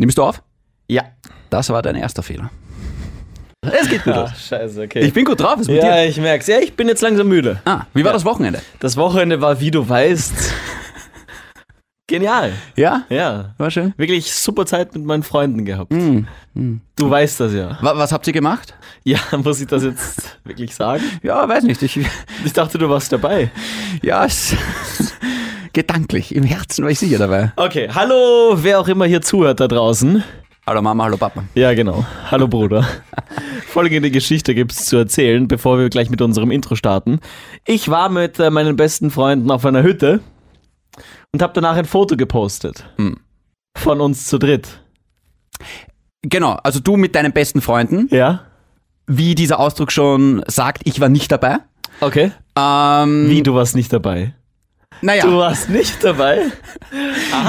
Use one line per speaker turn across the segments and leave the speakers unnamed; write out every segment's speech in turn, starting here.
Nimmst du auf?
Ja.
Das war dein erster Fehler. Es geht gut los.
scheiße, okay.
Ich bin gut drauf, was mit
ja,
dir?
ich merk's. Ja, ich bin jetzt langsam müde.
Ah, wie war
Ja.
das Wochenende?
Das Wochenende war, wie du weißt, genial.
Ja?
Ja.
War schön.
Wirklich super Zeit mit meinen Freunden gehabt.
Hm. hm.
Du weißt das ja.
Wa- Was habt ihr gemacht?
Ja, muss ich das jetzt wirklich sagen?
Ja, weiß nicht. Ich,
Ich dachte, du warst dabei.
ja, es, gedanklich, im Herzen war ich sicher dabei.
Okay, hallo, wer auch immer hier zuhört da draußen.
Hallo Mama, hallo Papa.
Ja, genau. Hallo Bruder. Folgende Geschichte gibt's zu erzählen, bevor wir gleich mit unserem Intro starten. Ich war mit äh, meinen besten Freunden auf einer Hütte und habe danach ein Foto gepostet.
Hm.
Von uns zu dritt.
Genau, also du mit deinen besten Freunden,
Ja?
wie dieser Ausdruck schon sagt, ich war nicht dabei.
Okay.
Ähm,
Wie, du warst nicht dabei?
Naja,
Du warst nicht dabei?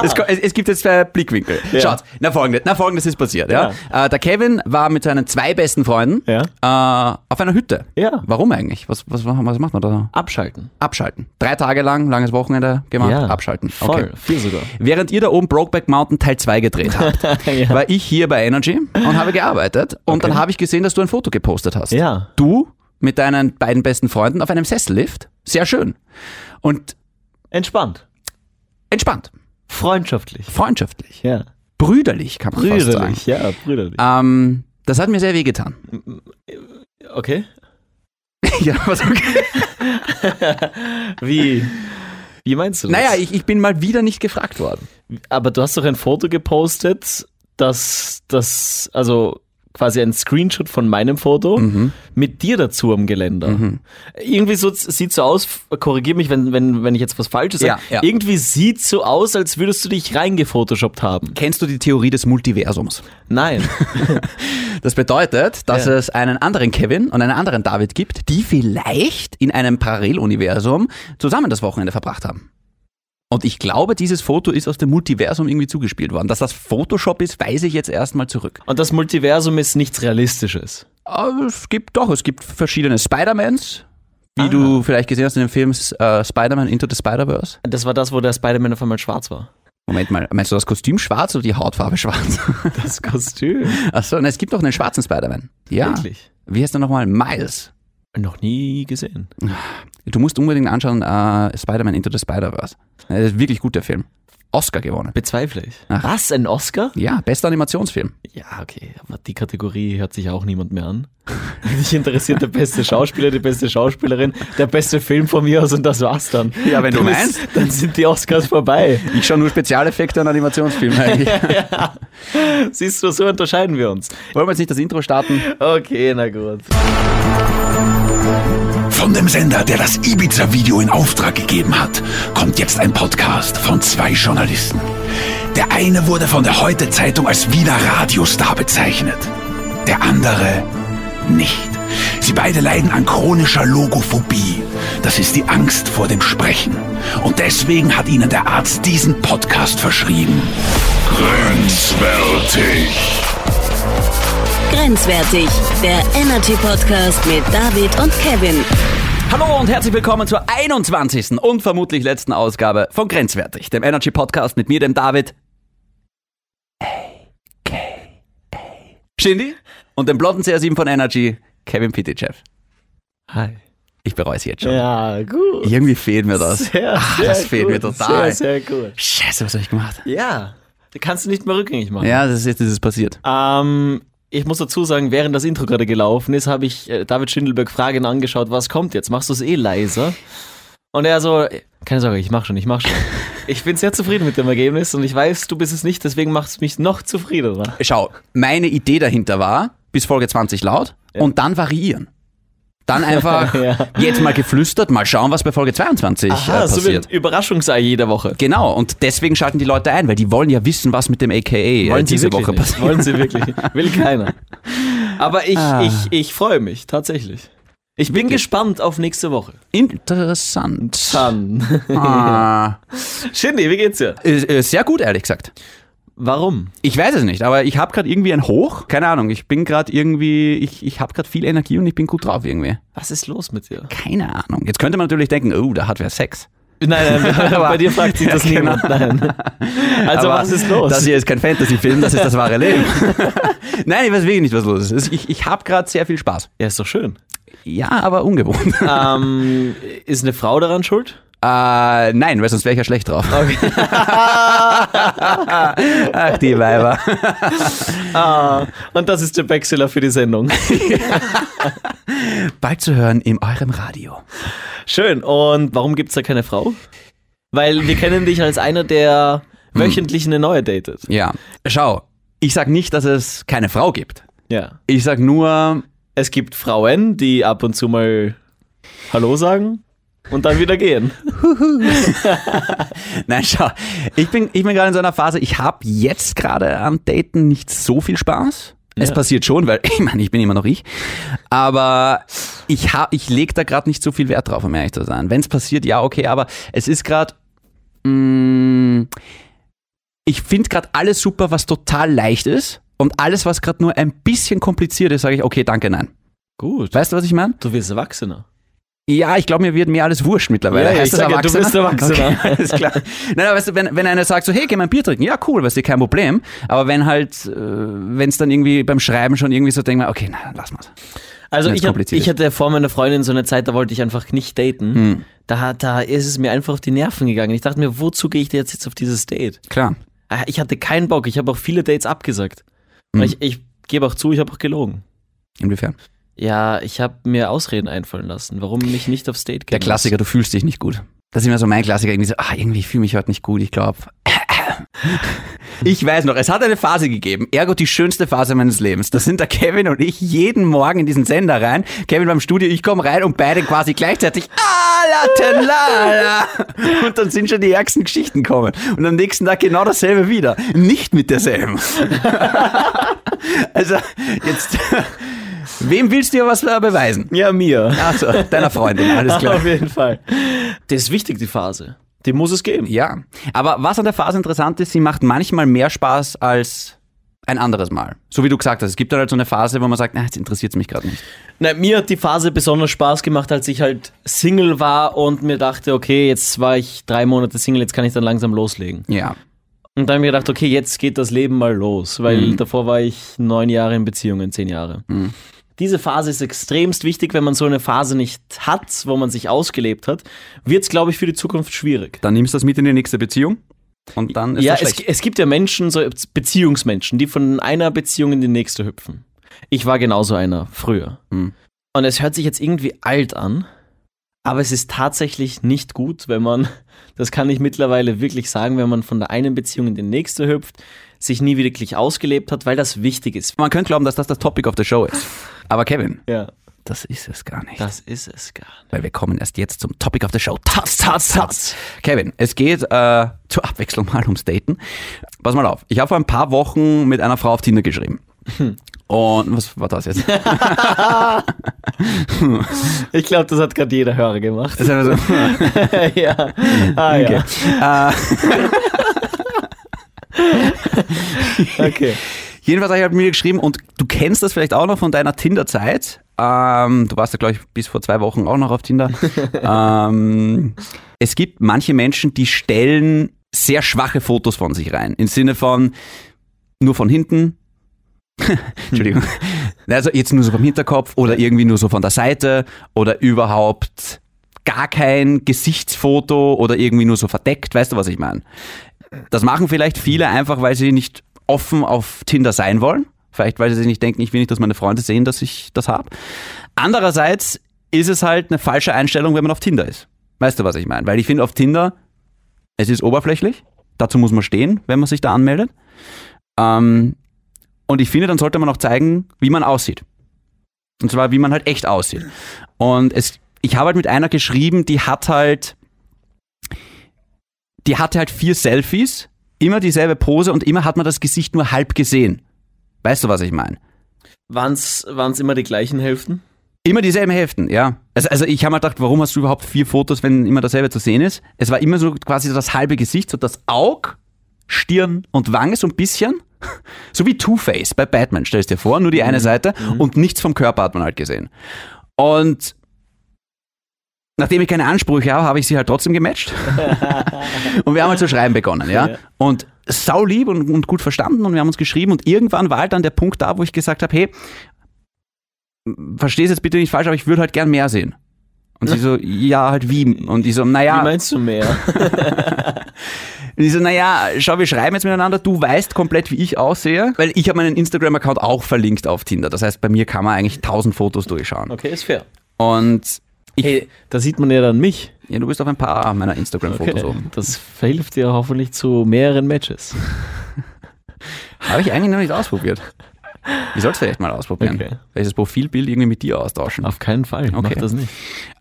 es, es, gibt jetzt zwei Blickwinkel.
Ja.
Schaut, na folgendes, na folgendes ist passiert. Ja? Äh, der Kevin war mit seinen zwei besten Freunden
Ja.
äh, auf einer Hütte.
Ja.
Warum eigentlich? Was, was, was macht man da?
Abschalten.
Abschalten. Drei Tage lang, langes Wochenende gemacht, abschalten.
Voll, viel sogar.
Während ihr da oben Brokeback Mountain Teil 2 gedreht habt,
ja.
war ich hier bei Energy und habe gearbeitet. Und dann habe ich gesehen, dass du ein Foto gepostet hast.
ja.
Du mit deinen beiden besten Freunden auf einem Sessellift. Sehr schön. Und
Entspannt.
entspannt,
Freundschaftlich.
freundschaftlich,
Ja.
brüderlich kann man fast sagen.
Brüderlich, ja, brüderlich.
Ähm, das hat mir sehr wehgetan.
Okay.
ja, was okay.
Wie? Wie meinst du das?
Naja, ich, ich bin mal wieder nicht gefragt worden.
Aber du hast doch ein Foto gepostet, das, das, also quasi ein Screenshot von meinem Foto
Mhm.
mit dir dazu am Geländer. Irgendwie so sieht so aus, korrigier mich, wenn, wenn, wenn ich jetzt was Falsches sage.
Ja, ja.
Irgendwie sieht so aus, als würdest du dich reingefotoshoppt haben.
Kennst du die Theorie des Multiversums?
Nein.
Das bedeutet, dass
Ja.
es einen anderen Kevin und einen anderen David gibt, die vielleicht in einem Paralleluniversum zusammen das Wochenende verbracht haben. Und ich glaube, dieses Foto ist aus dem Multiversum irgendwie zugespielt worden. Dass das Photoshop ist, weise ich jetzt erstmal zurück.
Und das Multiversum ist nichts Realistisches.
Aber es gibt doch, es gibt verschiedene Spider-Mans, wie
Ah.
du vielleicht gesehen hast in dem Film äh, Spider-Man Into the Spider-Verse.
Das war das, wo der Spider-Man auf einmal schwarz war.
Moment mal, meinst du das Kostüm schwarz oder die Hautfarbe schwarz?
Das Kostüm.
Achso, es gibt doch einen schwarzen Spider-Man. Ja.
Wirklich?
Wie heißt der nochmal? Miles.
Noch nie gesehen.
Du musst unbedingt anschauen, äh, Spider-Man Into the Spider-Verse. Das ist wirklich gut, der Film. Oscar gewonnen.
Bezweifle ich.
Ach.
Was? Ein Oscar?
Ja, bester Animationsfilm.
Ja, okay, aber die Kategorie hört sich auch niemand mehr an. Mich interessiert der beste Schauspieler, die beste Schauspielerin, der beste Film von mir aus und das war's dann.
Ja, wenn du
ist-
meinst.
Dann sind die Oscars vorbei.
Ich schaue nur Spezialeffekte und Animationsfilme eigentlich.
Siehst du, so unterscheiden wir uns.
Wollen wir jetzt nicht das Intro starten?
Okay, na gut.
Von dem Sender, der das Ibiza-Video in Auftrag gegeben hat, kommt jetzt ein Podcast von zwei Journalisten. Der eine wurde von der Heute-Zeitung als Wiener Radiostar bezeichnet. Der andere nicht. Sie beide leiden an chronischer Logophobie. Das ist die Angst vor dem Sprechen. Und deswegen hat ihnen der Arzt diesen Podcast verschrieben. Grenzwertig.
Grenzwertig, der Energy Podcast mit David und Kevin.
Hallo und herzlich willkommen zur 21. und vermutlich letzten Ausgabe von Grenzwertig, dem Energy Podcast mit mir, dem David. A.K.A. Shindy und dem blonden CR7 von Energy, Kevin Pitychev.
Hi.
Ich bereue es jetzt schon.
Ja, gut.
Irgendwie fehlt mir das.
Sehr,
Ach,
sehr
das fehlt
gut.
mir total.
Sehr, sehr gut.
Scheiße, was habe ich gemacht?
Ja, da kannst du nicht mehr rückgängig machen.
Ja, das ist jetzt dieses passiert.
Ähm, ich muss dazu sagen, während das Intro gerade gelaufen ist, habe ich äh, David Schindelberg Fragen angeschaut, was kommt jetzt? Machst du es eh leiser? Und er so, keine Sorge, ich mach schon, ich mach schon. ich bin sehr zufrieden mit dem Ergebnis und ich weiß, du bist es nicht, deswegen macht es mich noch zufriedener.
Schau, meine Idee dahinter war, bis Folge 20 laut und dann variieren. Dann einfach
Ja.
jetzt mal geflüstert, mal schauen, was bei Folge 22
Aha,
äh,
so wie ein
passiert.
Überraschungsei jeder Woche.
Genau, und deswegen schalten die Leute ein, weil die wollen ja wissen, was mit dem AKA äh, diese
wirklich
Woche
nicht.
passiert.
Wollen sie wirklich nicht. Will keiner. Aber ich,
Ah.
ich, ich freue mich, tatsächlich. Ich bin
Wirklich?
gespannt auf nächste Woche.
Interessant.
Dann.
Ah,
Shindy, wie geht's dir?
äh, äh, sehr gut, ehrlich gesagt.
Warum?
Ich weiß es nicht, aber ich habe gerade irgendwie ein Hoch. Keine Ahnung, ich bin gerade irgendwie, ich, ich habe gerade viel Energie und ich bin gut drauf irgendwie.
Was ist los mit dir?
Keine Ahnung. Jetzt könnte man natürlich denken, oh, da hat wer Sex.
Nein, nein, bei dir fragt sich das
genau.
niemand. Nein. Also
Aber
was ist los?
Das hier ist kein Fantasy-Film, das ist das wahre Leben. Nein, ich weiß wirklich nicht, was los ist. Ich, ich habe gerade sehr viel Spaß.
ja, ist doch schön.
Ja, aber ungewohnt.
ähm, ist eine Frau daran schuld?
Äh, nein, weil sonst wäre ich ja schlecht drauf.
Okay.
Ach, die Weiber.
ah, und das ist der Backseller für die Sendung.
Bald zu hören in eurem Radio.
Schön. Und warum gibt's da keine Frau? Weil wir kennen dich als einer, der wöchentlich eine neue datet.
Ja. Schau, ich sag nicht, dass es keine Frau gibt.
Ja.
Ich sag nur,
Es gibt Frauen, die ab und zu mal Hallo sagen und dann wieder gehen.
nein, schau, ich bin, ich bin gerade in so einer Phase, ich habe jetzt gerade am Daten nicht so viel Spaß. Es
Ja.
passiert schon, weil ich meine, ich bin immer noch ich. Aber ich, hab- ich lege da gerade nicht so viel Wert drauf, um ehrlich zu sein. Wenn es passiert, ja, okay, aber es ist gerade. Ich finde gerade alles super, was total leicht ist. Und alles, was gerade nur ein bisschen kompliziert ist, sage ich, okay, danke, nein.
Gut.
Weißt du, was ich meine?
Du wirst Erwachsener.
Ja, ich glaube, mir wird mir alles wurscht mittlerweile.
Ja, ich
das
sag ja, du bist Erwachsener.
Okay, alles klar. Nein, aber weißt du, wenn, wenn einer sagt so, hey, geh mal ein Bier trinken, ja, cool, weißt du, kein Problem. Aber wenn halt, äh, wenn es dann irgendwie beim Schreiben schon irgendwie so denkt, okay, na, lass mal's.
Also ich, hab, ich
ist.
hatte vor meiner Freundin so eine Zeit, da wollte ich einfach nicht daten.
Hm.
Da, da ist es mir einfach auf die Nerven gegangen. Ich dachte mir, wozu gehe ich denn jetzt, jetzt auf dieses Date?
Klar.
Ah, Ich hatte keinen Bock. Ich habe auch viele Dates abgesagt.
Hm.
Ich, ich gebe auch zu, ich habe auch gelogen.
Inwiefern?
Ja, ich habe mir Ausreden einfallen lassen, warum mich nicht aufs Date
Der
gehen
Klassiker, du fühlst dich nicht gut. Das ist immer so mein Klassiker, irgendwie so, ah, irgendwie ich fühle mich heute nicht gut, ich glaube. Ich weiß noch, es hat eine Phase gegeben, ergo die schönste Phase meines Lebens. Da sind der Kevin und ich jeden Morgen in diesen Sender rein. Kevin beim Studio, ich komme rein und beide quasi gleichzeitig Alatenlala. Und dann sind schon die ärgsten Geschichten kommen. Und am nächsten Tag genau dasselbe wieder. Nicht mit derselben. Also, jetzt, wem willst du ja was äh, beweisen?
Ja, mir.
Achso, deiner Freundin, alles klar.
Auf jeden Fall. Das ist wichtig, die Phase. Die muss es geben.
Ja, aber was an der Phase interessant ist, sie macht manchmal mehr Spaß als ein anderes Mal. So wie du gesagt hast, es gibt dann halt so eine Phase, wo man sagt, na, jetzt interessiert es mich gerade nicht.
Na, mir hat die Phase besonders Spaß gemacht, als ich halt Single war und mir dachte, okay, jetzt war ich drei Monate Single, jetzt kann ich dann langsam loslegen.
Ja,
Und dann habe ich gedacht, okay, jetzt geht das Leben mal los, weil
Mhm.
davor war ich neun Jahre in Beziehungen, zehn Jahre. Diese Phase ist extremst wichtig, wenn man so eine Phase nicht hat, wo man sich ausgelebt hat, wird es, glaube ich, für die Zukunft schwierig.
dann nimmst du das mit in die nächste Beziehung und dann ist
ja, es, es gibt ja Menschen, so Beziehungsmenschen, die von einer Beziehung in die nächste hüpfen. Ich war genauso einer früher.
Hm.
Und es hört sich jetzt irgendwie alt an, aber es ist tatsächlich nicht gut, wenn man, das kann ich mittlerweile wirklich sagen, wenn man von der einen Beziehung in die nächste hüpft, sich nie wirklich ausgelebt hat, weil das wichtig ist.
Man könnte glauben, dass das das Topic of the Show ist. Aber Kevin,
Ja,
das ist es gar nicht.
das ist es gar nicht.
Weil wir kommen erst jetzt zum Topic of the Show. Taz, taz, taz. Kevin, es geht äh, zur Abwechslung mal ums Daten. Pass mal auf, ich habe vor ein paar Wochen mit einer Frau auf Tinder geschrieben. Und was war das jetzt?
Ich glaube, das hat gerade jeder Hörer gemacht.
Das ist einfach so,
ja. Ah,
okay.
ja.
Äh,
Okay.
Jedenfalls habe ich halt mir geschrieben und du kennst das vielleicht auch noch von deiner Tinder-Zeit. Ähm, du warst ja, glaube ich, bis vor zwei Wochen auch noch auf Tinder. ähm, es gibt manche Menschen, die stellen sehr schwache Fotos von sich rein. Im Sinne von nur von hinten. Entschuldigung. Also jetzt nur so vom Hinterkopf oder irgendwie nur so von der Seite oder überhaupt gar kein Gesichtsfoto oder irgendwie nur so verdeckt. Weißt du, was ich meine? Das machen vielleicht viele einfach, weil sie nicht offen auf Tinder sein wollen. Vielleicht, weil sie sich nicht denken, ich will nicht, dass meine Freunde sehen, dass ich das habe. Andererseits ist es halt eine falsche Einstellung, wenn man auf Tinder ist. Weißt du, was ich meine? Weil ich finde, auf Tinder, es ist oberflächlich. Dazu muss man stehen, wenn man sich da anmeldet. Ähm, und ich finde, dann sollte man auch zeigen, wie man aussieht. Und zwar, wie man halt echt aussieht. Und es, ich habe halt mit einer geschrieben, die hat halt, die hatte halt vier Selfies, immer dieselbe Pose und immer hat man das Gesicht nur halb gesehen. Weißt du, was ich meine?
Waren es immer die gleichen Hälften?
Immer dieselben Hälften, ja. Also, also ich habe mir gedacht, warum hast du überhaupt vier Fotos, wenn immer dasselbe zu sehen ist? Es war immer so quasi das halbe Gesicht, so das Aug, Stirn und Wange so ein bisschen. So wie Two-Face bei Batman, stellst dir vor, nur die eine Seite und nichts vom Körper hat man halt gesehen. Und nachdem ich keine Ansprüche habe, habe ich sie halt trotzdem gematcht. und wir haben halt zu schreiben begonnen, ja.
Ja.
Und sau lieb und, und gut verstanden und wir haben uns geschrieben und irgendwann war halt dann der Punkt da, wo ich gesagt habe, hey, versteh's jetzt bitte nicht falsch, aber ich würde halt gern mehr sehen. Und sie so, ja, halt wie? Und ich so,
Wie
naja,
meinst du mehr?
und ich so, naja, schau, wir schreiben jetzt miteinander, du weißt komplett, wie ich aussehe, weil ich habe meinen Instagram-Account auch verlinkt auf Tinder. Das heißt, bei mir kann man eigentlich tausend Fotos durchschauen.
Okay, ist fair.
Und ich,
Hey, da sieht man ja dann mich.
ja, du bist auf ein paar meiner Instagram-Fotos
Okay.
oben.
Das verhilft dir hoffentlich zu mehreren Matches.
Habe ich eigentlich noch nicht ausprobiert. Ich sollte es vielleicht mal ausprobieren.
Okay.
Welches Profilbild irgendwie mit dir austauschen.
Auf keinen Fall. Mach
Okay.
das nicht.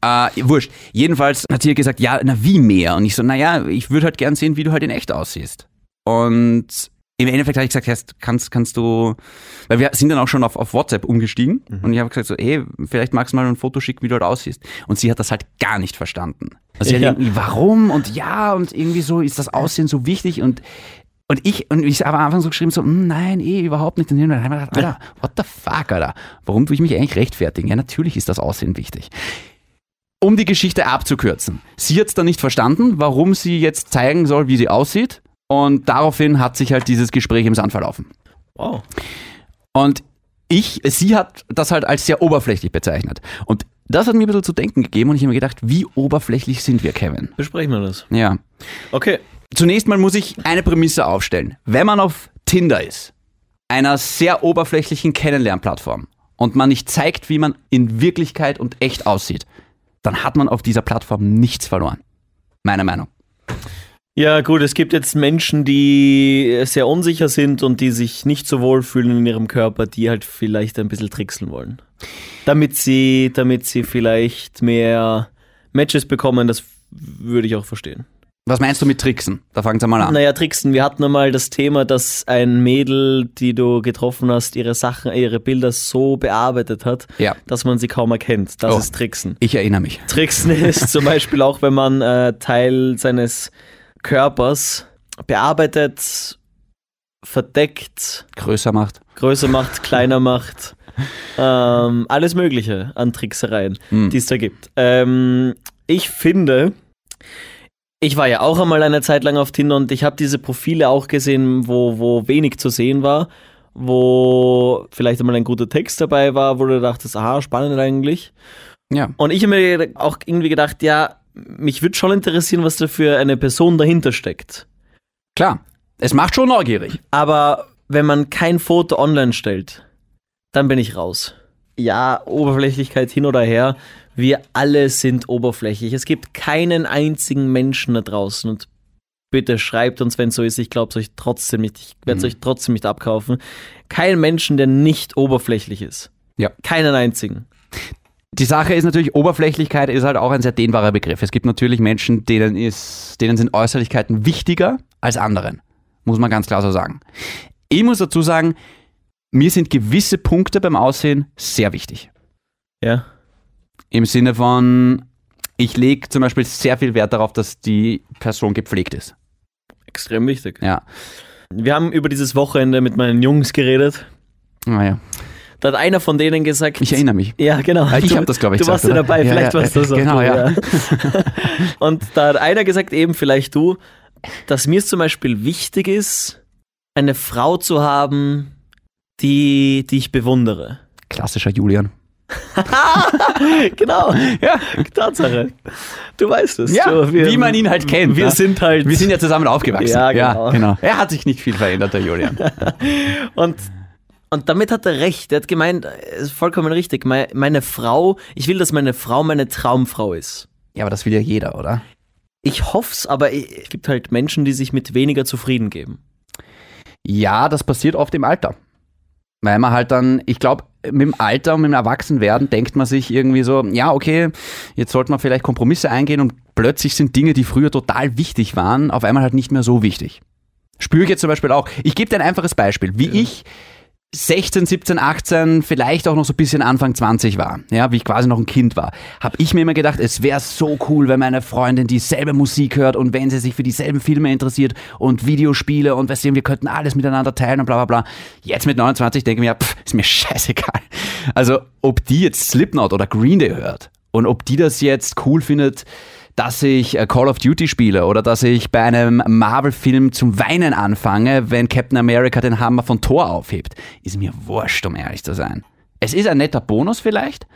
Äh, wurscht. Jedenfalls hat sie gesagt, ja, na wie mehr? Und ich so, naja, ich würde halt gern sehen, wie du halt in echt aussiehst. Und im Endeffekt habe ich gesagt, Herst, kannst, kannst du, weil wir sind dann auch schon auf, auf WhatsApp umgestiegen und ich habe gesagt so, ey, vielleicht magst du mal ein Foto schicken, wie du halt aussiehst. Und sie hat das halt gar nicht verstanden. Also sie
Ja.
hat irgendwie, warum und ja und irgendwie so ist das Aussehen so wichtig und und ich, und ich habe am Anfang so geschrieben, so, "Hm, nein, eh, überhaupt nicht. Und dann habe ich gedacht, Alter, what the fuck, Alter? Warum tue ich mich eigentlich rechtfertigen? Ja, natürlich ist das Aussehen wichtig. Um die Geschichte abzukürzen. Sie hat es dann nicht verstanden, warum sie jetzt zeigen soll, wie sie aussieht. Und daraufhin hat sich halt dieses Gespräch im Sand verlaufen.
Wow.
Und ich, sie hat das halt als sehr oberflächlich bezeichnet. Und das hat mir ein bisschen zu denken gegeben und ich habe mir gedacht, wie oberflächlich sind wir, Kevin?
Besprechen wir das.
Ja.
Okay.
Zunächst mal muss ich eine Prämisse aufstellen. Wenn man auf Tinder ist, einer sehr oberflächlichen Kennenlernplattform, und man nicht zeigt, wie man in Wirklichkeit und echt aussieht, dann hat man auf dieser Plattform nichts verloren. Meine Meinung.
Ja, gut, es gibt jetzt Menschen, die sehr unsicher sind und die sich nicht so wohl fühlen in ihrem Körper, die halt vielleicht ein bisschen trickseln wollen. Damit sie, damit sie vielleicht mehr Matches bekommen, das würde ich auch verstehen.
Was meinst du mit Tricksen? Da fangen Sie mal an.
Naja, Tricksen, wir hatten einmal das Thema, dass ein Mädel, die du getroffen hast, ihre Sachen, ihre Bilder so bearbeitet hat,
Ja.
dass man sie kaum erkennt. Das
Oh.
ist Tricksen.
Ich erinnere mich.
Tricksen ist zum Beispiel auch, wenn man äh, Teil seines Körpers bearbeitet, verdeckt,
Größer macht.
größer macht, kleiner macht. Ähm, alles Mögliche an Tricksereien,
Hm.
die es da gibt. Ähm, ich finde, ich war ja auch einmal eine Zeit lang auf Tinder und ich habe diese Profile auch gesehen, wo, wo wenig zu sehen war, wo vielleicht einmal ein guter Text dabei war, wo du dachtest, aha, spannend eigentlich.
Ja.
Und ich habe mir auch irgendwie gedacht, ja, mich würde schon interessieren, was da für eine Person dahinter steckt.
Klar. Es macht schon neugierig.
Aber wenn man kein Foto online stellt, dann bin ich raus. Ja, Oberflächlichkeit hin oder her. Wir alle sind oberflächlich. Es gibt keinen einzigen Menschen da draußen. Und bitte schreibt uns, wenn es so ist. Ich glaube es euch trotzdem nicht. Ich werde es
Mhm.
euch trotzdem nicht abkaufen. Kein Menschen, der nicht oberflächlich ist.
Ja.
Keinen einzigen.
Die Sache ist natürlich, Oberflächlichkeit ist halt auch ein sehr dehnbarer Begriff. Es gibt natürlich Menschen, denen, ist, denen sind Äußerlichkeiten wichtiger als anderen. Muss man ganz klar so sagen. Ich muss dazu sagen, mir sind gewisse Punkte beim Aussehen sehr wichtig.
Ja.
Im Sinne von, ich lege zum Beispiel sehr viel Wert darauf, dass die Person gepflegt ist.
Extrem wichtig.
Ja.
Wir haben über dieses Wochenende mit meinen Jungs geredet.
Naja,
Da hat einer von denen gesagt.
ich erinnere mich.
Ja, genau.
Ah, ich
Du-
hab das, glaub ich,
Du warst ja dabei?
Ja,
vielleicht
ja,
warst du das auch
genau,
du,
ja.
Und da hat einer gesagt, eben vielleicht du, dass mir es zum Beispiel wichtig ist, eine Frau zu haben, die, die ich bewundere.
Klassischer Julian.
genau,
Ja,
Tatsache. Du weißt es.
ja
du, wir-
wie man ihn halt kennt.
Wir
ja.
sind halt.
Wir sind ja zusammen aufgewachsen.
Ja, genau.
Er hat sich nicht viel verändert, der Julian.
Und, und damit hat er recht. Er hat gemeint, ist vollkommen richtig. Meine, meine Frau, ich will, dass meine Frau meine Traumfrau ist.
Ja, aber das will ja jeder, oder?
Ich hoff's, aber es gibt halt Menschen, die sich mit weniger zufrieden geben.
Ja, das passiert oft im Alter. Weil man halt dann, ich glaube, mit dem Alter und mit dem Erwachsenwerden denkt man sich irgendwie so, ja, okay, jetzt sollte man vielleicht Kompromisse eingehen und plötzlich sind Dinge, die früher total wichtig waren, auf einmal halt nicht mehr so wichtig. Spüre ich jetzt zum Beispiel auch. Ich gebe dir ein einfaches Beispiel. Wie ich 16, 17, 18, vielleicht auch noch so ein bisschen Anfang 20 war, ja, wie ich quasi noch ein Kind war, habe ich mir immer gedacht, es wäre so cool, wenn meine Freundin dieselbe Musik hört und wenn sie sich für dieselben Filme interessiert und Videospiele und weißt du, wir könnten alles miteinander teilen und bla bla bla. Jetzt mit 29 denke ich mir, pff, ist mir scheißegal. Also, ob die jetzt Slipknot oder Green Day hört Und ob die das jetzt cool findet, dass ich äh, Call of Duty spiele oder dass ich bei einem Marvel-Film zum Weinen anfange, wenn Captain America den Hammer von Thor aufhebt, ist mir wurscht, um ehrlich zu sein. Es ist ein netter Bonus vielleicht,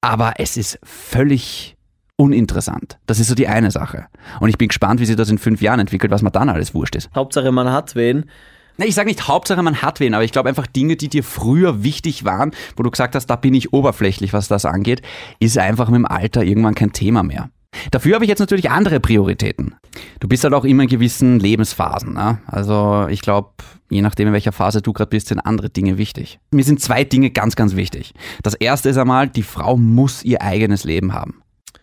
aber es ist völlig uninteressant. Das ist so die eine Sache. Und ich bin gespannt, wie sich das in fünf Jahren entwickelt, was mir dann alles wurscht ist.
Hauptsache, man hat wen.
Nee, ich sage nicht Hauptsache, man hat wen, aber ich glaube einfach Dinge, die dir früher wichtig waren, wo du gesagt hast, da bin ich oberflächlich, was das angeht, ist einfach mit dem Alter irgendwann kein Thema mehr. Dafür habe ich jetzt natürlich andere Prioritäten. Du bist halt auch immer in gewissen Lebensphasen. Ne? Also ich glaube, je nachdem, in welcher Phase du gerade bist, sind andere Dinge wichtig. Mir sind zwei Dinge ganz, ganz wichtig. Das erste ist einmal, die Frau muss ihr eigenes Leben haben.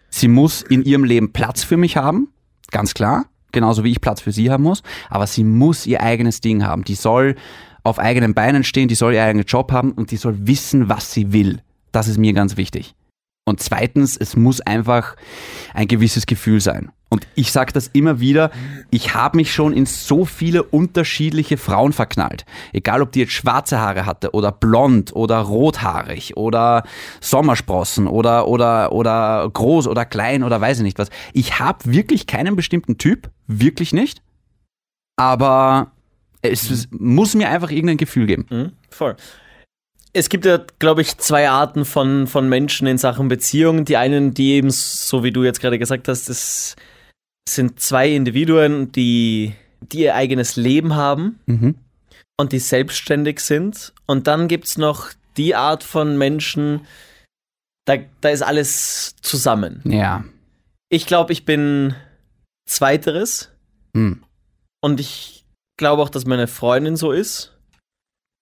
Sie muss in ihrem Leben Platz für mich haben, ganz klar, genauso wie ich Platz für sie haben muss, aber sie muss ihr eigenes Ding haben. Die soll auf eigenen Beinen stehen, die soll ihren eigenen Job haben und die soll wissen, was sie will. Das ist mir ganz wichtig. Und zweitens, es muss einfach ein gewisses Gefühl sein. Und ich sage das immer wieder, ich habe mich schon in so viele unterschiedliche Frauen verknallt. Egal, ob die jetzt schwarze Haare hatte oder blond oder rothaarig oder Sommersprossen oder, oder, oder groß oder klein oder weiß ich nicht was. Ich habe wirklich keinen bestimmten Typ, wirklich nicht. Aber es muss mir einfach irgendein Gefühl geben.
Mhm, voll. Es gibt ja, glaube ich, zwei Arten von, von Menschen in Sachen Beziehungen. Die einen, die eben, so wie du jetzt gerade gesagt hast, das sind zwei Individuen, die, die ihr eigenes Leben haben
Mhm.
und die selbstständig sind. Und dann gibt es noch die Art von Menschen, da, da ist alles zusammen.
Ja.
Ich glaube, ich bin Zweiteres.
Mhm.
Und ich glaube auch, dass meine Freundin so ist.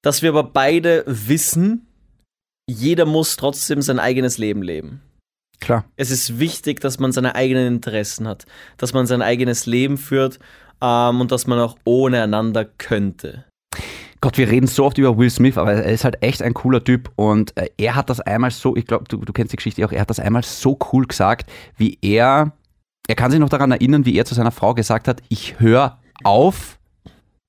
Dass wir aber beide wissen, jeder muss trotzdem sein eigenes Leben leben.
Klar.
Es ist wichtig, dass man seine eigenen Interessen hat, dass man sein eigenes Leben führt ähm, und dass man auch ohne einander könnte.
Gott, wir reden so oft über Will Smith, aber er ist halt echt ein cooler Typ und äh, er hat das einmal so, ich glaube, du, du kennst die Geschichte auch, er hat das einmal so cool gesagt, wie er, er kann sich noch daran erinnern, wie er zu seiner Frau gesagt hat, ich höre auf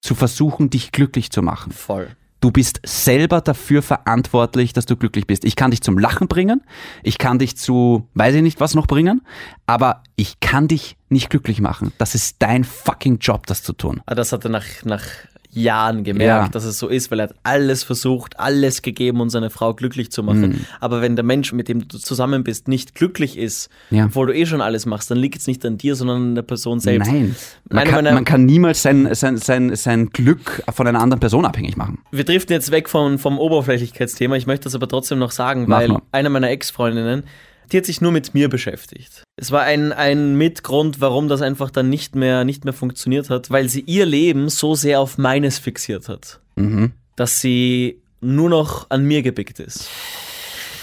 zu versuchen, dich glücklich zu machen.
Voll.
Du bist selber dafür verantwortlich, dass du glücklich bist. Ich kann dich zum Lachen bringen, ich kann dich zu, weiß ich nicht was noch bringen, aber ich kann dich nicht glücklich machen. Das ist dein fucking Job, das zu tun.
Aber das hat er nach, nach Jahren gemerkt,
Ja.
dass es so ist, weil er hat alles versucht, alles gegeben, um seine Frau glücklich zu machen.
Mhm.
Aber wenn der Mensch, mit dem du zusammen bist, nicht glücklich ist,
Ja.
obwohl du eh schon alles machst, dann liegt es nicht an dir, sondern an der Person selbst.
Nein. Man kann, man kann niemals sein, sein, sein, sein Glück von einer anderen Person abhängig machen.
Wir driften jetzt weg vom, vom Oberflächlichkeitsthema. Ich möchte das aber trotzdem noch sagen,
Mach
weil
mal.
eine meiner Ex-Freundinnen, die hat sich nur mit mir beschäftigt. Es war ein, ein Mitgrund, warum das einfach dann nicht mehr, nicht mehr funktioniert hat, weil sie ihr Leben so sehr auf meines fixiert hat,
Mhm.
dass sie nur noch an mir gebickt ist.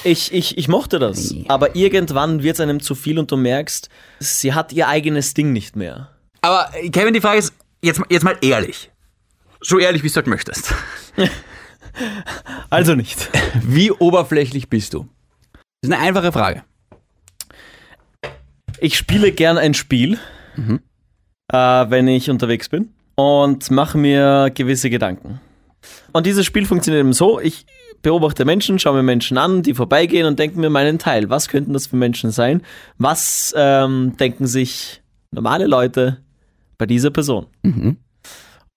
Ich, ich, ich mochte das,
Ja.
aber irgendwann wird es einem zu viel und du merkst, sie hat ihr eigenes Ding nicht mehr.
Aber äh, Kevin, die Frage ist, jetzt, jetzt mal ehrlich. So ehrlich, wie du halt möchtest.
Also nicht.
Wie oberflächlich bist du? Das ist eine einfache Frage.
Ich spiele gern ein Spiel, äh, wenn ich unterwegs bin und mache mir gewisse Gedanken. Und dieses Spiel funktioniert eben so, ich beobachte Menschen, schaue mir Menschen an, die vorbeigehen und denke mir meinen Teil. Was könnten das für Menschen sein? Was ähm, denken sich normale Leute bei dieser Person?
Mhm.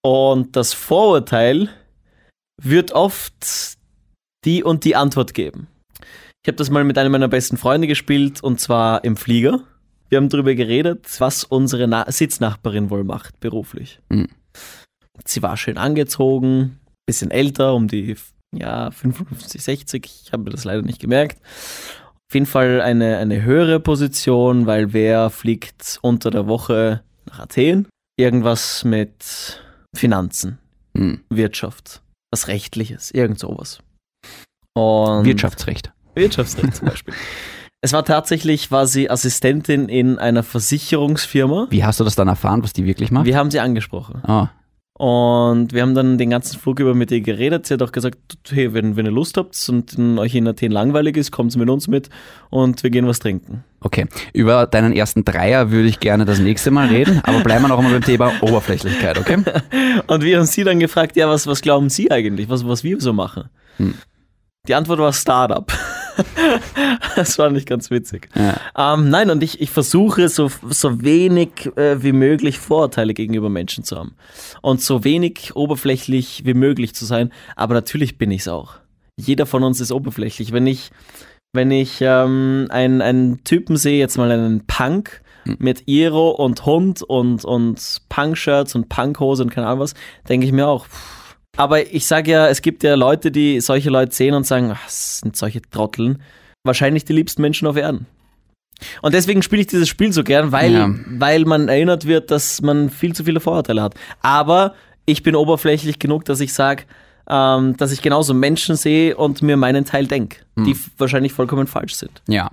Und das Vorurteil wird oft die und die Antwort geben. Ich habe das mal mit einem meiner besten Freunde gespielt und zwar im Flieger. Wir haben darüber geredet, was unsere Na Sitznachbarin wohl macht beruflich.
Mhm.
Sie war schön angezogen, bisschen älter, um die ja, 55, 60. Ich habe mir das leider nicht gemerkt. Auf jeden Fall eine, eine höhere Position, weil wer fliegt unter der Woche nach Athen? Irgendwas mit Finanzen,
Mhm.
Wirtschaft, was Rechtliches, irgend sowas. Und
Wirtschaftsrecht.
Wirtschaftsrecht zum Beispiel. Es war tatsächlich, war sie Assistentin in einer Versicherungsfirma.
Wie hast du das dann erfahren, was die wirklich macht?
Wir haben sie angesprochen.
Ah,
Und wir haben dann den ganzen Flug über mit ihr geredet. Sie hat auch gesagt, hey, wenn, wenn ihr Lust habt und euch in Athen langweilig ist, kommt mit uns mit und wir gehen was trinken.
okay. Über deinen ersten Dreier würde ich gerne das nächste Mal reden, aber bleiben wir noch einmal beim Thema Oberflächlichkeit, okay?
Und wir haben sie dann gefragt, ja, was, was glauben Sie eigentlich, was, was wir so machen?
Hm.
Die Antwort war Startup. Das war nicht ganz witzig.
Ja.
Ähm, nein, und ich, ich versuche so, so wenig äh, wie möglich Vorurteile gegenüber Menschen zu haben. Und so wenig oberflächlich wie möglich zu sein. Aber natürlich bin ich es auch. Jeder von uns ist oberflächlich. Wenn ich, wenn ich ähm, einen, einen Typen sehe, jetzt mal einen Punk mit Iro und Hund und, und Punk-Shirts und Punkhose und keine Ahnung was, denke ich mir auch. pff. Aber ich sage ja, es gibt ja Leute, die solche Leute sehen und sagen, ach, das sind solche Trotteln. Wahrscheinlich die liebsten Menschen auf Erden. Und deswegen spiele ich dieses Spiel so gern, weil,
Ja.
weil man erinnert wird, dass man viel zu viele Vorurteile hat. Aber ich bin oberflächlich genug, dass ich sage, ähm, dass ich genauso Menschen sehe und mir meinen Teil denke, die f- wahrscheinlich vollkommen falsch sind.
ja.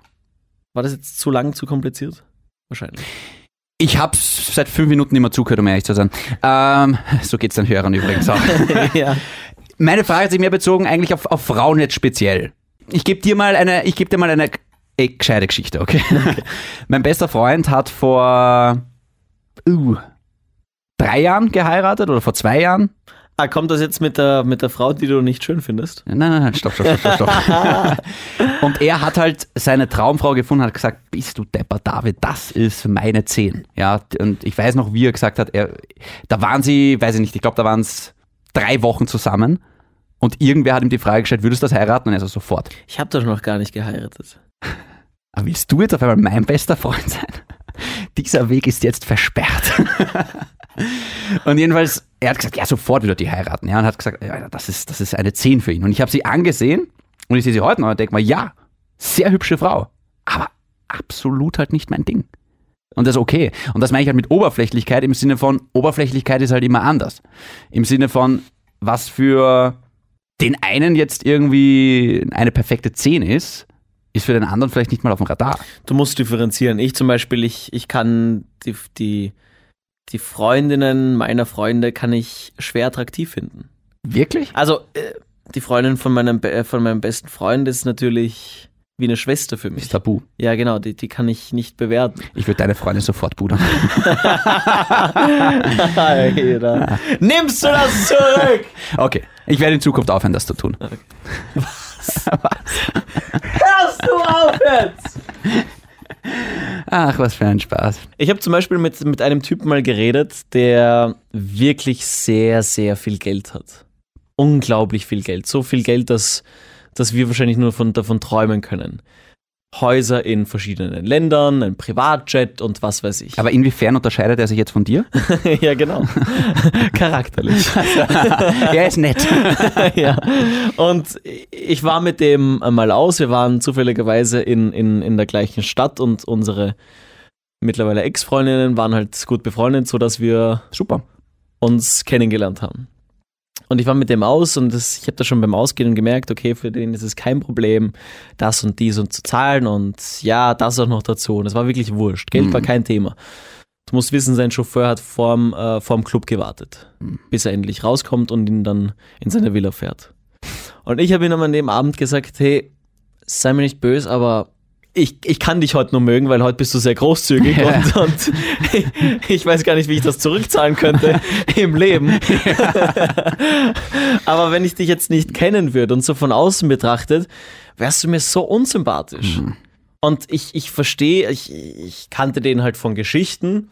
War das jetzt zu lang, zu kompliziert? Wahrscheinlich.
Ich habe seit fünf Minuten immer zugehört, um ehrlich zu sein. Ähm, so geht's den Hörern übrigens auch.
ja.
Meine Frage hat sich mehr bezogen eigentlich auf, auf Frauen jetzt speziell. Ich gebe dir mal eine, ich gebe dir mal eine eh, gescheite Geschichte, okay? mein bester Freund hat vor uh, drei Jahren geheiratet oder vor zwei Jahren.
Ah, kommt das jetzt mit der, mit der Frau, die du nicht schön findest?
Nein, nein, nein, stopp, stopp, stopp, stopp, stopp. Und er hat halt seine Traumfrau gefunden, hat gesagt, bist du Depper, David, das ist meine Zehn. Ja, und ich weiß noch, wie er gesagt hat, er, da waren sie, weiß ich nicht, ich glaube, da waren es drei Wochen zusammen. Und irgendwer hat ihm die Frage gestellt, würdest du das heiraten? Und er so, sofort.
Ich habe doch noch gar nicht geheiratet.
Aber willst du jetzt auf einmal mein bester Freund sein? Dieser Weg ist jetzt versperrt. und jedenfalls, er hat gesagt, ja, sofort er die heiraten. Ja, und hat gesagt, ja, das ist, das ist eine 10 für ihn. Und ich habe sie angesehen und ich sehe sie heute noch und denke mal, ja, sehr hübsche Frau. Aber absolut halt nicht mein Ding. Und das ist okay. Und das meine ich halt mit Oberflächlichkeit im Sinne von, Oberflächlichkeit ist halt immer anders. Im Sinne von, was für den einen jetzt irgendwie eine perfekte 10 ist, ist für den anderen vielleicht nicht mal auf dem Radar.
Du musst differenzieren. Ich zum Beispiel, ich, ich kann die, die, die Freundinnen meiner Freunde kann ich schwer attraktiv finden.
Wirklich?
Also, äh, die Freundin von meinem, äh, von meinem besten Freund ist natürlich wie eine Schwester für mich.
Ist tabu.
Ja, genau, die, die kann ich nicht bewerten.
Ich würde deine Freundin sofort pudern.
Alter. Nimmst du das zurück?
Okay, ich werde in Zukunft aufhören, das zu tun.
Hörst du auf jetzt?
Ach, was für ein Spaß.
Ich habe zum Beispiel mit, mit einem Typen mal geredet, der wirklich sehr, sehr viel Geld hat. Unglaublich viel Geld. So viel Geld, dass, dass wir wahrscheinlich nur von, davon träumen können. Häuser in verschiedenen Ländern, ein Privatjet und was weiß ich.
Aber inwiefern unterscheidet er sich jetzt von dir?
ja, genau. Charakterlich.
er ist nett.
ja. Und ich war mit dem mal aus. Wir waren zufälligerweise in, in, in der gleichen Stadt und unsere mittlerweile Ex-Freundinnen waren halt gut befreundet, sodass wir
Super.
uns kennengelernt haben. Und ich war mit dem aus und das, ich habe das schon beim Ausgehen gemerkt, okay, für den ist es kein Problem, das und dies und zu zahlen und ja, das auch noch dazu. Und es war wirklich wurscht. Geld war kein Thema. Du musst wissen, sein Chauffeur hat vorm, äh, vorm Club gewartet, bis er endlich rauskommt und ihn dann in seine Villa fährt. Und ich habe ihm an dem Abend gesagt, hey, sei mir nicht böse, aber ich, ich kann dich heute nur mögen, weil heute bist du sehr großzügig
Ja.
und, und ich weiß gar nicht, wie ich das zurückzahlen könnte im Leben. Aber wenn ich dich jetzt nicht kennen würde und so von außen betrachtet, wärst du mir so unsympathisch. Und ich, ich verstehe, ich, ich kannte den halt von Geschichten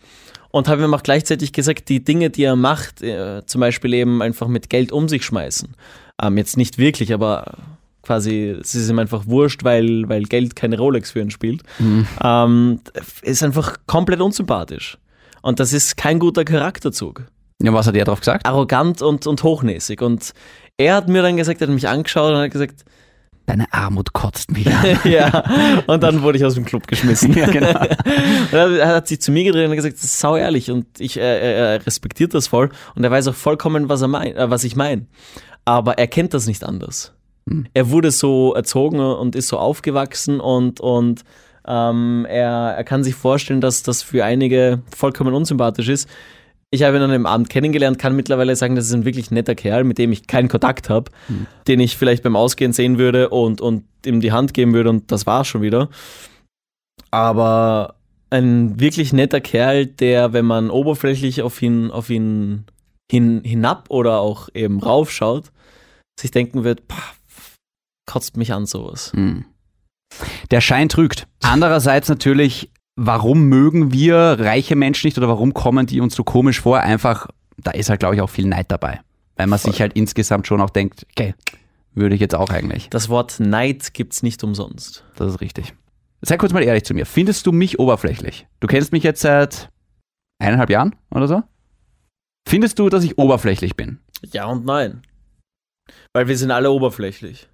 und habe ihm auch gleichzeitig gesagt, die Dinge, die er macht, äh, zum Beispiel eben einfach mit Geld um sich schmeißen. Ähm, jetzt nicht wirklich, aber quasi, es ist ihm einfach wurscht, weil, weil Geld keine Rolex für ihn spielt. Ähm, ist einfach komplett unsympathisch. Und das ist kein guter Charakterzug
Ja, was hat er drauf gesagt?
arrogant und, und hochnäsig. Und er hat mir dann gesagt, er hat mich angeschaut und hat gesagt,
Deine Armut kotzt mich an.
ja. Und dann wurde ich aus dem Club geschmissen.
ja, genau.
Und er hat sich zu mir gedreht und gesagt, das ist sau ehrlich und ich, äh, er respektiert das voll und er weiß auch vollkommen, was, er mein, äh, was ich meine. Aber er kennt das nicht anders. Er wurde so erzogen und ist so aufgewachsen und, und ähm, er, er kann sich vorstellen, dass das für einige vollkommen unsympathisch ist. Ich habe ihn an dem Abend kennengelernt, kann mittlerweile sagen, das ist ein wirklich netter Kerl, mit dem ich keinen Kontakt habe, den ich vielleicht beim Ausgehen sehen würde und, und ihm die Hand geben würde und das war's schon wieder. Aber ein wirklich netter Kerl, der, wenn man oberflächlich auf ihn, auf ihn hin, hinab oder auch eben raufschaut, sich denken wird, pah, kotzt mich an sowas.
Hm. Der Schein trügt. Andererseits natürlich, warum mögen wir reiche Menschen nicht oder warum kommen die uns so komisch vor? Einfach, da ist halt, glaube ich, auch viel Neid dabei. Weil man sich halt insgesamt schon auch denkt, okay, würde ich jetzt auch eigentlich.
Das Wort Neid gibt's nicht umsonst.
Das ist richtig. Sei kurz mal ehrlich zu mir. Findest du mich oberflächlich? Du kennst mich jetzt seit eineinhalb Jahren oder so? Findest du, dass ich oberflächlich bin?
Ja und nein. Weil wir sind alle oberflächlich.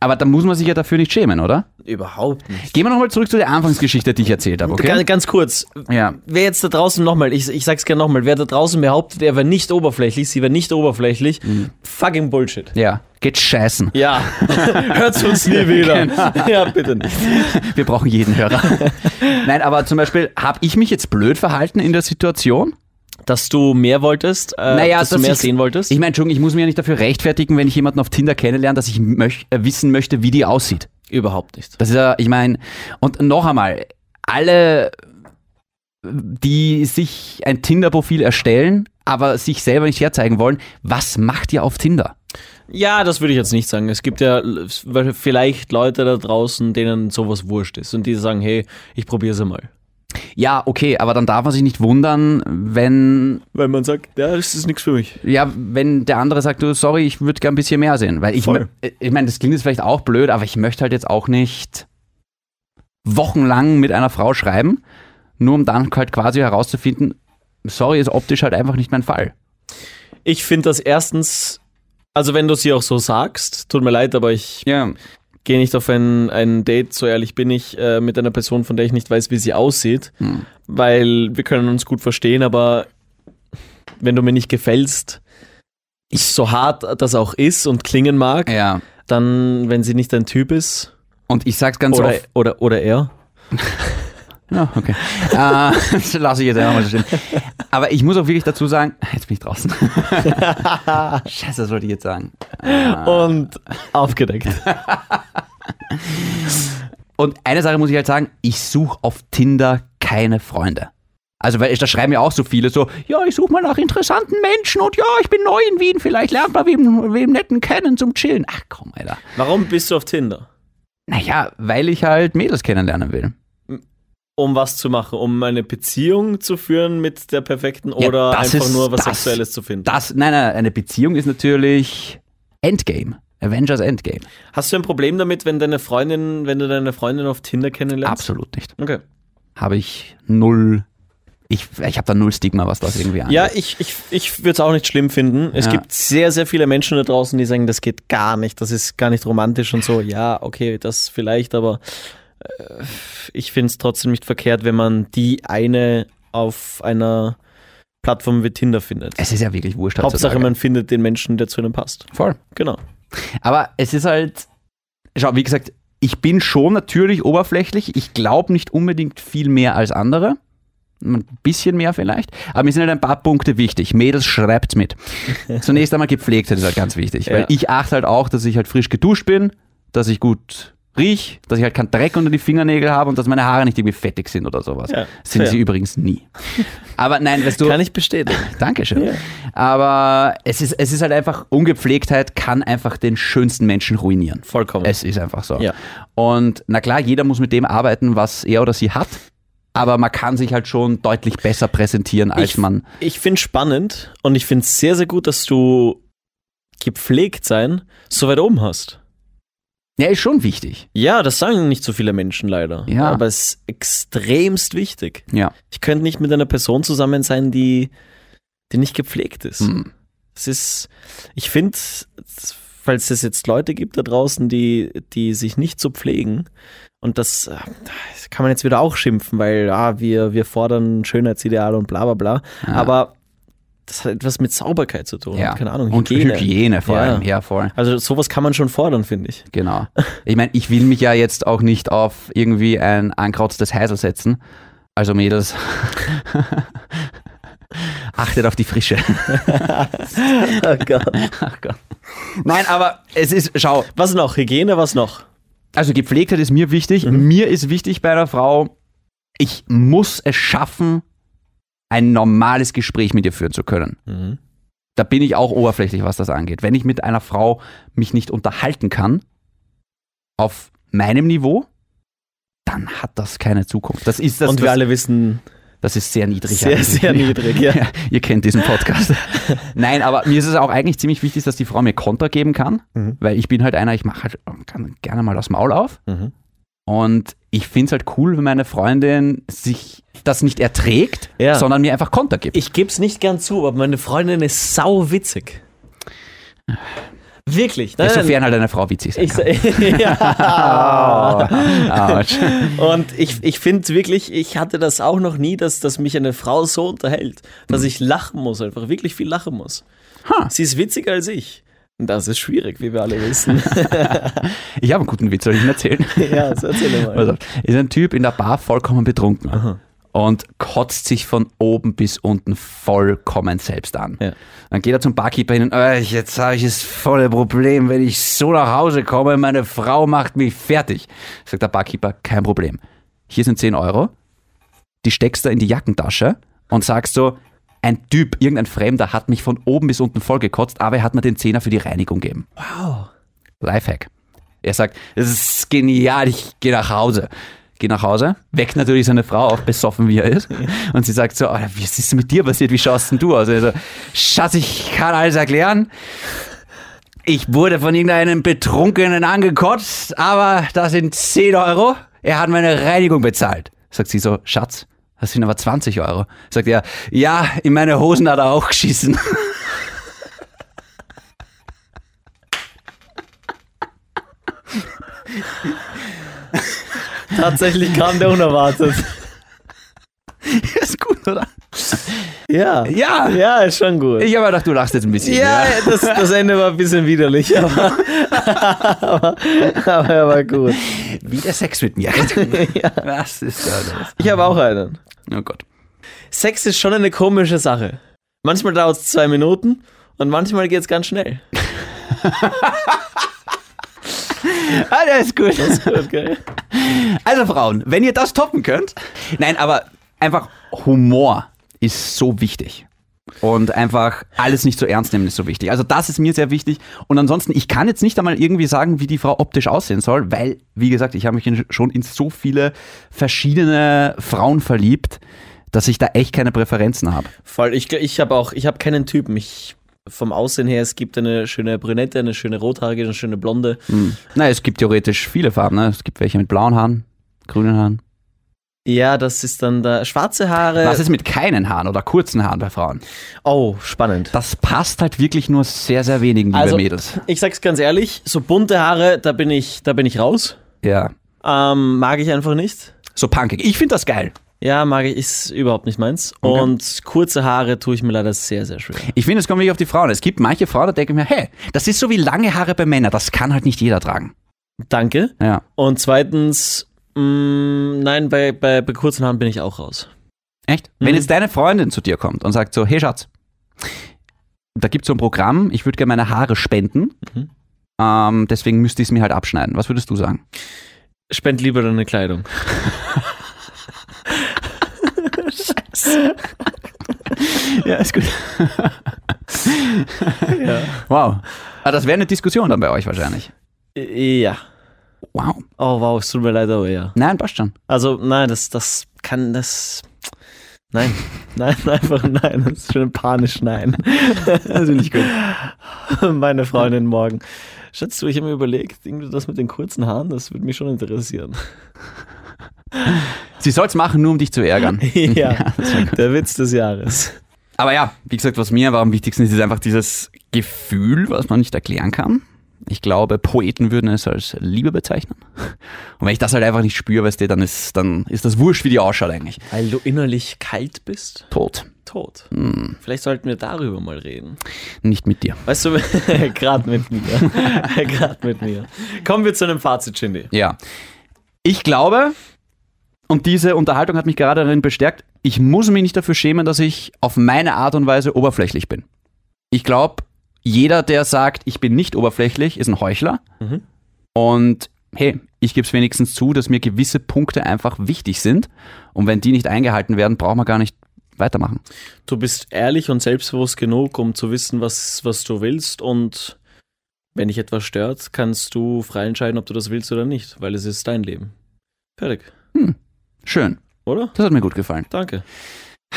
Aber da muss man sich ja dafür nicht schämen, oder?
Überhaupt nicht.
Gehen wir nochmal zurück zu der Anfangsgeschichte, die ich erzählt habe, okay?
Ganz, ganz kurz,
Ja.
wer jetzt da draußen nochmal, ich, ich sag's gerne nochmal, wer da draußen behauptet, er wäre nicht oberflächlich, sie wäre nicht oberflächlich, fucking Bullshit.
Ja, geht scheißen.
Ja, hört's uns nie wieder. Ja, bitte nicht.
Wir brauchen jeden Hörer. Nein, aber zum Beispiel, habe ich mich jetzt blöd verhalten in der Situation?
Dass du mehr wolltest, äh,
Naja,
dass du
dass
mehr
ich-
sehen wolltest?
Ich meine, Entschuldigung, ich muss mich ja nicht dafür rechtfertigen, wenn ich jemanden auf Tinder kennenlerne, dass ich möch, äh, wissen möchte, wie die aussieht.
Überhaupt nicht.
Das ist ja, ich meine, und noch einmal, alle, die sich ein Tinder-Profil erstellen, aber sich selber nicht herzeigen wollen, was macht ihr auf Tinder?
Ja, das würde ich jetzt nicht sagen. Es gibt ja vielleicht Leute da draußen, denen sowas wurscht ist und die sagen, hey, ich probiere sie mal.
Ja, okay, aber dann darf man sich nicht wundern, wenn,
Weil man sagt, ja, das ist nichts für mich.
ja, wenn der andere sagt, du, sorry, ich würde gern ein bisschen mehr sehen. Weil ich, mö- ich meine, das klingt jetzt vielleicht auch blöd, aber ich möchte halt jetzt auch nicht wochenlang mit einer Frau schreiben, nur um dann halt quasi herauszufinden, sorry, ist optisch halt einfach nicht mein Fall.
Ich finde das erstens, also wenn du sie auch so sagst, tut mir leid, aber ich
Ja,
gehe nicht auf ein, ein Date, so ehrlich bin ich, äh, mit einer Person, von der ich nicht weiß, wie sie aussieht,
Hm.
weil wir können uns gut verstehen, aber wenn du mir nicht gefällst, so hart das auch ist und klingen mag,
ja.
dann, wenn sie nicht dein Typ ist
Und ich sag's ganz
oder,
oft.
oder, oder er,
Ja, okay. äh, das lasse ich jetzt einfach mal so stehen. Aber ich muss auch wirklich dazu sagen, jetzt bin ich draußen. Scheiße, das wollte ich jetzt sagen.
Und aufgedeckt.
Und eine Sache muss ich halt sagen, ich suche auf Tinder keine Freunde. Also, weil da schreiben ja auch so viele so, ja, ich suche mal nach interessanten Menschen und ja, ich bin neu in Wien, vielleicht lernt man wem, wem netten kennen zum Chillen. Ach komm, Alter.
Warum bist du auf Tinder?
Naja, weil ich halt Mädels kennenlernen will.
Um was zu machen? Um eine Beziehung zu führen mit der perfekten
Ja,
oder einfach
ist-
nur was
das-
Sexuelles zu finden?
Das, nein, nein, eine Beziehung ist natürlich Endgame. Avengers Endgame.
Hast du ein Problem damit, wenn deine Freundin, wenn du deine Freundin auf Tinder kennenlernst?
Absolut nicht.
Okay.
Habe ich null. Ich, ich habe da null Stigma, was das irgendwie angeht.
Ja, ich, ich, ich würde es auch nicht schlimm finden. Es
Ja.
gibt sehr, sehr viele Menschen da draußen, die sagen, das geht gar nicht, das ist gar nicht romantisch und so. Ja, okay, das vielleicht, aber äh, ich finde es trotzdem nicht verkehrt, wenn man die eine auf einer Plattform wie Tinder findet.
Es ist ja wirklich wurscht.
Hauptsache, man findet den Menschen, der zu einem passt.
Voll.
Genau.
Aber es ist halt, schau, wie gesagt, ich bin schon natürlich oberflächlich. Ich glaube nicht unbedingt viel mehr als andere. Ein bisschen mehr vielleicht. Aber mir sind halt ein paar Punkte wichtig. Mädels, schreibt mit. Zunächst einmal Gepflegtheit ist halt ganz wichtig. Weil
Ja.
ich achte halt auch, dass ich halt frisch geduscht bin, dass ich gut riech, dass ich halt keinen Dreck unter die Fingernägel habe und dass meine Haare nicht irgendwie fettig sind oder sowas.
Ja,
sind sie übrigens nie. Aber nein, weißt du,
Kann ich bestätigen.
Dankeschön.
Ja.
Aber es ist, es ist halt einfach, Ungepflegtheit kann einfach den schönsten Menschen ruinieren.
Vollkommen.
Es ist einfach so.
Ja.
Und na klar, jeder muss mit dem arbeiten, was er oder sie hat. Aber man kann sich halt schon deutlich besser präsentieren, als
Ich-
man.
Ich finde spannend und ich finde es sehr, sehr gut, dass du gepflegt sein so weit oben hast.
Ja, ist schon wichtig.
Ja, das sagen nicht so viele Menschen leider.
Ja.
Aber es ist extremst wichtig.
Ja.
Ich könnte nicht mit einer Person zusammen sein, die, die nicht gepflegt ist.
Hm.
Es ist, ich finde, falls es jetzt Leute gibt da draußen, die, die sich nicht so pflegen, und das, äh, das kann man jetzt wieder auch schimpfen, weil ah, wir, wir fordern Schönheitsideale und bla bla bla.
Ja.
Aber das hat etwas mit Sauberkeit zu tun.
Ja.
Keine Ahnung,
Und
Hygiene.
Vor allem. Ja, voll.
Also sowas kann man schon fordern, finde ich.
Genau. Ich meine, ich will mich ja jetzt auch nicht auf irgendwie ein ankrauztes Heisel setzen. Also Mädels, achtet auf die Frische.
Oh Gott.
Ach Gott. Nein, aber es ist, schau,
Was noch? Hygiene, was noch?
also Gepflegtheit ist mir wichtig. Mir ist wichtig bei einer Frau, ich muss es schaffen, ein normales Gespräch mit ihr führen zu können.
Mhm.
Da bin ich auch oberflächlich, was das angeht. Wenn ich mit einer Frau mich nicht unterhalten kann, auf meinem Niveau, dann hat das keine Zukunft. Das ist das,
Und wir alle wissen,
das ist sehr niedrig.
sehr,
eigentlich.
sehr niedrig, ja.
Ja, ihr kennt diesen Podcast. Nein, aber mir ist es auch eigentlich ziemlich wichtig, dass die Frau mir Konter geben kann,
Mhm.
weil ich bin halt einer, ich mache halt kann gerne mal das Maul auf.
Mhm.
Und ich finde es halt cool, wenn meine Freundin sich das nicht erträgt,
Ja.
sondern mir einfach Konter gibt.
Ich gebe es nicht gern zu, aber meine Freundin ist sau witzig. Wirklich. Nein,
Sofern halt eine Frau witzig sein
ich,
kann.
ja.
Autsch.
Und ich, ich finde wirklich, ich hatte das auch noch nie, dass, dass mich eine Frau so unterhält, dass ich lachen muss, einfach wirklich viel lachen muss.
Ha.
Sie ist witziger als ich. Das ist schwierig, wie wir alle wissen.
Ich habe einen guten Witz, soll ich ihn erzählen?
ja, so erzähl mal.
Also, ist ein Typ in der Bar vollkommen betrunken und kotzt sich von oben bis unten vollkommen selbst an.
Ja.
Dann geht er zum Barkeeper hin und äh, jetzt habe ich das volle Problem, wenn ich so nach Hause komme, meine Frau macht mich fertig. Sagt der Barkeeper, kein Problem. Hier sind 10 Euro, die steckst du in die Jackentasche und sagst so, ein Typ, irgendein Fremder hat mich von oben bis unten vollgekotzt, aber er hat mir den Zehner für die Reinigung gegeben.
Wow.
Lifehack. Er sagt, das ist genial, ich gehe nach Hause. Geh nach Hause, weckt natürlich seine Frau auf, besoffen wie er ist. Und sie sagt so, oh, was ist mit dir passiert, wie schaust denn du aus? Also, Schatz, ich kann alles erklären. Ich wurde von irgendeinem Betrunkenen angekotzt, aber das sind 10 Euro. Er hat meine Reinigung bezahlt. Sagt sie so, Schatz, das sind aber 20 Euro. Sagt er, ja, in meine Hosen hat er auch geschissen.
Tatsächlich kam der unerwartet.
ist gut, oder?
Ja.
Ja.
Ja, ist schon gut.
Ich habe gedacht, du lachst jetzt ein bisschen.
ja, das, das Ende war ein bisschen widerlich, aber, aber, aber er war gut.
Wieder Sex mit mir. Was ist da los?
Ich habe auch einen.
Oh Gott.
Sex ist schon eine komische Sache. Manchmal dauert es zwei Minuten und manchmal geht es ganz schnell.
Ah, der ist gut.
Gut, gell?
Also Frauen, wenn ihr das toppen könnt. Nein, aber einfach Humor ist so wichtig. Und einfach alles nicht so ernst nehmen ist so wichtig. Also das ist mir sehr wichtig. Und ansonsten, ich kann jetzt nicht einmal irgendwie sagen, wie die Frau optisch aussehen soll, weil, wie gesagt, ich habe mich schon in so viele verschiedene Frauen verliebt, dass ich da echt keine Präferenzen habe.
Voll, ich, ich habe auch, ich habe keinen Typen. Ich, vom Aussehen her, es gibt eine schöne Brünette, eine schöne Rothaarige, eine schöne Blonde.
Na, es gibt theoretisch viele Farben. Ne? Es gibt welche mit blauen Haaren, grünen Haaren.
Ja, das ist dann da schwarze Haare.
Was ist mit keinen Haaren oder kurzen Haaren bei Frauen?
oh, spannend.
Das passt halt wirklich nur sehr, sehr wenigen, liebe
Also,
Mädels.
ich sag's ganz ehrlich, so bunte Haare, da bin ich, da bin ich raus.
Ja.
Ähm, mag ich einfach nicht.
So punkig. Ich finde das geil.
Ja, mag ich, ist überhaupt nicht meins. Und kurze Haare tue ich mir leider sehr, sehr schwer.
Ich finde, es kommt wirklich auf die Frauen. Es gibt manche Frauen, da denke ich mir, hey, das ist so wie lange Haare bei Männern. Das kann halt nicht jeder tragen.
Danke.
Ja.
Und zweitens, mh, nein, bei, bei, bei kurzen Haaren bin ich auch raus.
Echt?
Mhm.
Wenn jetzt deine Freundin zu dir kommt und sagt so, hey Schatz, da gibt es so ein Programm, ich würde gerne meine Haare spenden,
Mhm.
ähm, deswegen müsste ich es mir halt abschneiden. Was würdest du sagen?
Spend lieber deine Kleidung.
Ja, ist gut.
Ja.
Wow. Ah, das wäre eine Diskussion dann bei euch wahrscheinlich.
Ja.
Wow.
Oh wow, es tut mir leid, aber ja.
Nein, passt schon.
Also, nein, das, das kann das. Nein, nein, einfach nein. Das ist schon panisch, nein.
Also nicht gut.
Meine Freundin morgen. Schatz, du, ich habe mir überlegt, irgendwie das mit den kurzen Haaren, das würde mich schon interessieren.
Sie soll es machen, nur um dich zu ärgern.
ja,
das gut.
der Witz des Jahres.
Aber ja, wie gesagt, was mir aber am wichtigsten ist, ist einfach dieses Gefühl, was man nicht erklären kann. Ich glaube, Poeten würden es als Liebe bezeichnen. Und wenn ich das halt einfach nicht spüre, weißt du, dann ist, dann ist das wurscht, wie die ausschaut eigentlich.
Weil du innerlich kalt bist?
Tot.
Tot.
Hm,
Vielleicht sollten wir darüber mal reden.
nicht mit dir.
Weißt du, gerade mit mir. gerade mit mir. Kommen wir zu einem Fazit, Shindy.
Ja. Ich glaube, und diese Unterhaltung hat mich gerade darin bestärkt, ich muss mich nicht dafür schämen, dass ich auf meine Art und Weise oberflächlich bin. Ich glaube, jeder, der sagt, ich bin nicht oberflächlich, ist ein Heuchler.
Mhm.
Und hey, ich gebe es wenigstens zu, dass mir gewisse Punkte einfach wichtig sind. Und wenn die nicht eingehalten werden, braucht man gar nicht weitermachen.
Du bist ehrlich und selbstbewusst genug, um zu wissen, was, was du willst. Und wenn dich etwas stört, kannst du frei entscheiden, ob du das willst oder nicht, weil es ist dein Leben. Fertig.
Schön.
Oder?
Das hat mir gut gefallen.
Danke.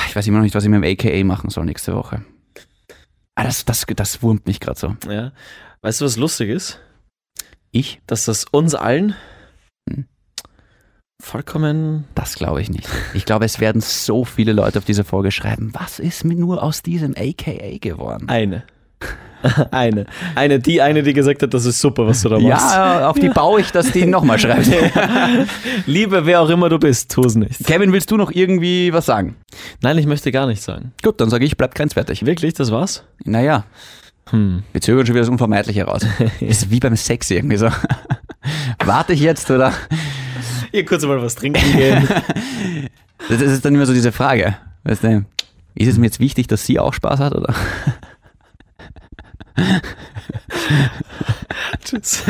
Ich weiß immer noch nicht, was ich mit dem AKA machen soll nächste Woche. Ah, das, das, das wurmt mich gerade so.
Ja. Weißt du, was lustig ist?
Ich?
Dass das uns allen
Hm.
vollkommen.
Das glaube ich nicht. Ich glaube, es werden so viele Leute auf diese Folge schreiben, was ist mir nur aus diesem AKA geworden?
Eine. eine. Eine, die eine, die gesagt hat, das ist super, was du da machst.
Ja, auf die baue ich, dass die nochmal schreibt.
Liebe, wer auch immer du bist, tu es nicht.
Kevin, willst du noch irgendwie was sagen?
Nein, ich möchte gar nichts sagen.
Gut, dann sage ich, bleibt grenzwertig.
Wirklich, das war's?
Naja,
Hm.
wir zögern schon wieder das Unvermeidliche raus. ist wie beim Sex irgendwie so. Warte ich jetzt oder?
Hier kurz mal was trinken gehen.
Das ist dann immer so diese Frage. Weißt du, ist es mir jetzt wichtig, dass sie auch Spaß hat oder?
Tschüss.